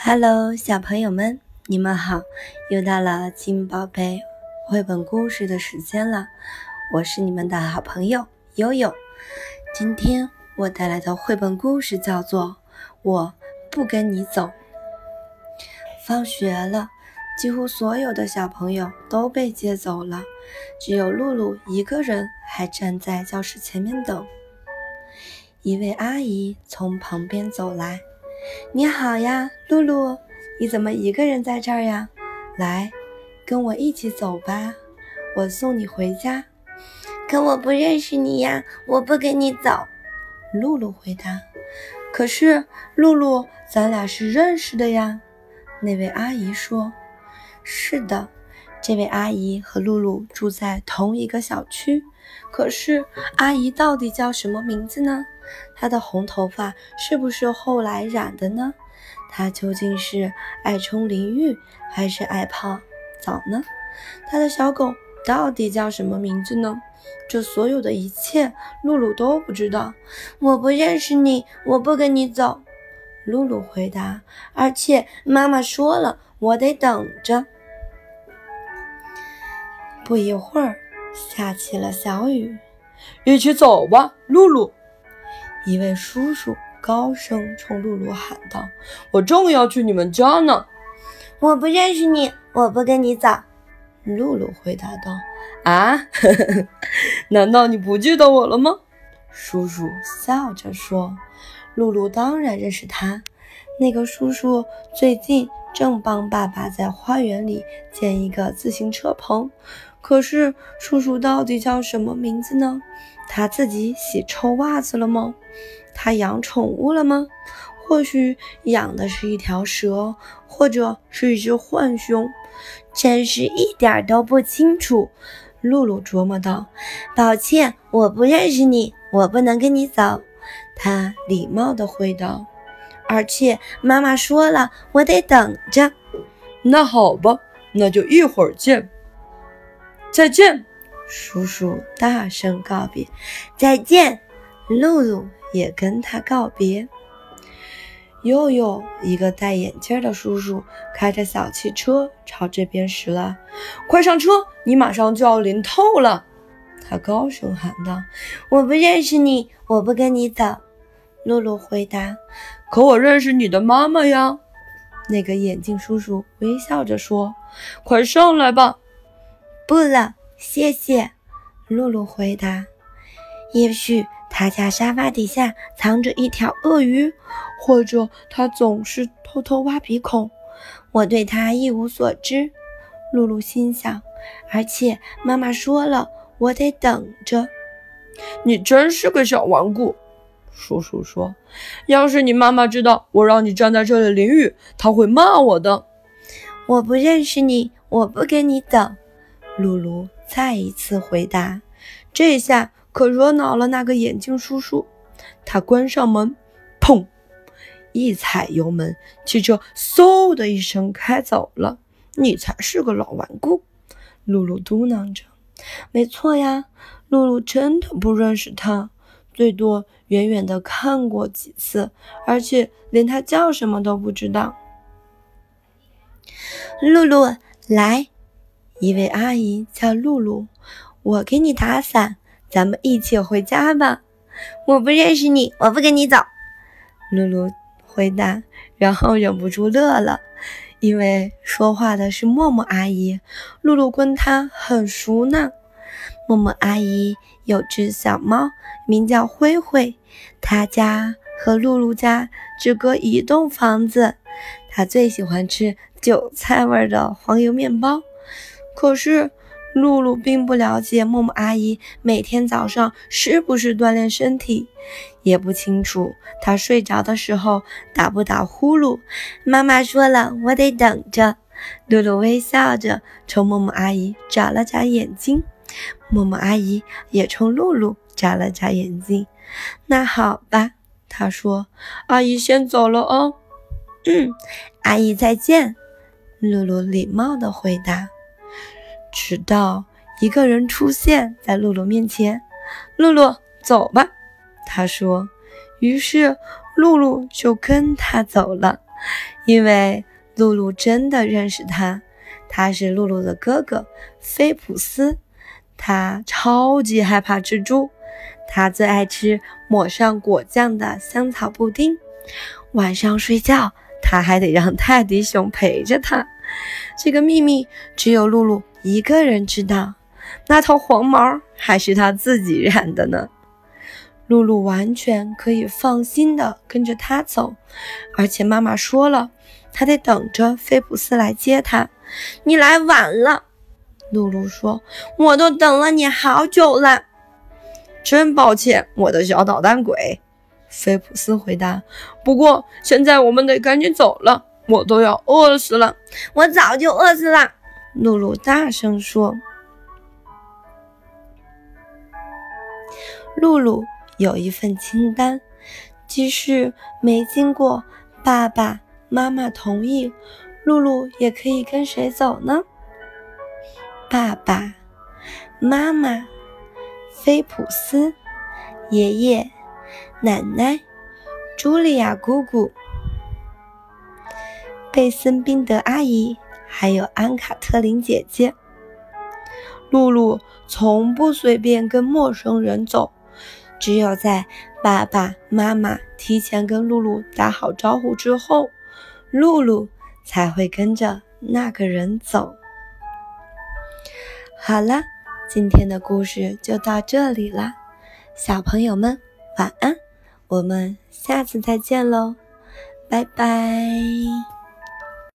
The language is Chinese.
Hello，小朋友们，你们好！又到了金宝贝绘本故事的时间了，我是你们的好朋友悠悠。今天我带来的绘本故事叫做《我不跟你走》。放学了，几乎所有的小朋友都被接走了，只有露露一个人还站在教室前面等。一位阿姨从旁边走来。你好呀，露露，你怎么一个人在这儿呀？来，跟我一起走吧，我送你回家。可我不认识你呀，我不跟你走。露露回答。可是，露露，咱俩是认识的呀。那位阿姨说。是的，这位阿姨和露露住在同一个小区。可是，阿姨到底叫什么名字呢？她的红头发是不是后来染的呢？她究竟是爱冲淋浴还是爱泡澡呢？她的小狗到底叫什么名字呢？这所有的一切，露露都不知道。我不认识你，我不跟你走。露露回答。而且妈妈说了，我得等着。不一会儿，下起了小雨。一起走吧，露露。一位叔叔高声冲露露喊道：“我正要去你们家呢。”“我不认识你，我不跟你走。”露露回答道。“啊，难道你不记得我了吗？”叔叔笑着说。露露当然认识他，那个叔叔最近正帮爸爸在花园里建一个自行车棚。可是，叔叔到底叫什么名字呢？他自己洗臭袜子了吗？他养宠物了吗？或许养的是一条蛇，或者是一只浣熊，真是一点都不清楚。露露琢磨道：“抱歉，我不认识你，我不能跟你走。”他礼貌地回道：“而且妈妈说了，我得等着。”那好吧，那就一会儿见。再见。叔叔大声告别：“再见！”露露也跟他告别。又有，一个戴眼镜的叔叔，开着小汽车朝这边驶来。快上车，你马上就要淋透了！他高声喊道。“我不认识你，我不跟你走。”露露回答。“可我认识你的妈妈呀！”那个眼镜叔叔微笑着说。“快上来吧。”“不了。”谢谢，露露回答。也许他家沙发底下藏着一条鳄鱼，或者他总是偷偷挖鼻孔。我对他一无所知，露露心想。而且妈妈说了，我得等着。你真是个小顽固，叔叔说。要是你妈妈知道我让你站在这里淋雨，她会骂我的。我不认识你，我不跟你走，露露。再一次回答，这下可惹恼了那个眼镜叔叔。他关上门，砰，一踩油门，汽车嗖的一声开走了。你才是个老顽固，露露嘟囔着。没错呀，露露真的不认识他，最多远远的看过几次，而且连他叫什么都不知道。露露，来。一位阿姨叫露露，我给你打伞，咱们一起回家吧。我不认识你，我不跟你走。露露回答，然后忍不住乐了，因为说话的是默默阿姨。露露跟她很熟呢。默默阿姨有只小猫，名叫灰灰，她家和露露家只隔一栋房子。她最喜欢吃韭菜味的黄油面包。可是，露露并不了解默默阿姨每天早上是不是锻炼身体，也不清楚她睡着的时候打不打呼噜。妈妈说了，我得等着。露露微笑着冲默默阿姨眨了眨眼睛，默默阿姨也冲露露眨了眨眼睛。那好吧，她说：“阿姨先走了哦。”“嗯，阿姨再见。”露露礼貌地回答。直到一个人出现在露露面前。露露，走吧，他说。于是露露就跟他走了，因为露露真的认识他，他是露露的哥哥菲普斯。他超级害怕蜘蛛，他最爱吃抹上果酱的香草布丁。晚上睡觉，他还得让泰迪熊陪着他。这个秘密只有露露一个人知道。那头黄毛还是他自己染的呢。露露完全可以放心的跟着他走，而且妈妈说了，她得等着菲普斯来接她。你来晚了，露露说，我都等了你好久了。真抱歉，我的小捣蛋鬼。菲普斯回答。不过现在我们得赶紧走了，我都要饿死了。我早就饿死了，露露大声说。露露。有一份清单，即使没经过爸爸妈妈同意，露露也可以跟谁走呢？爸爸妈妈、菲普斯爷爷、奶奶、茱莉亚姑姑、贝森宾德阿姨，还有安卡特琳姐姐。露露从不随便跟陌生人走。只有在爸爸妈妈提前跟露露打好招呼之后，露露才会跟着那个人走。好了，今天的故事就到这里了，小朋友们晚安，我们下次再见喽，拜拜。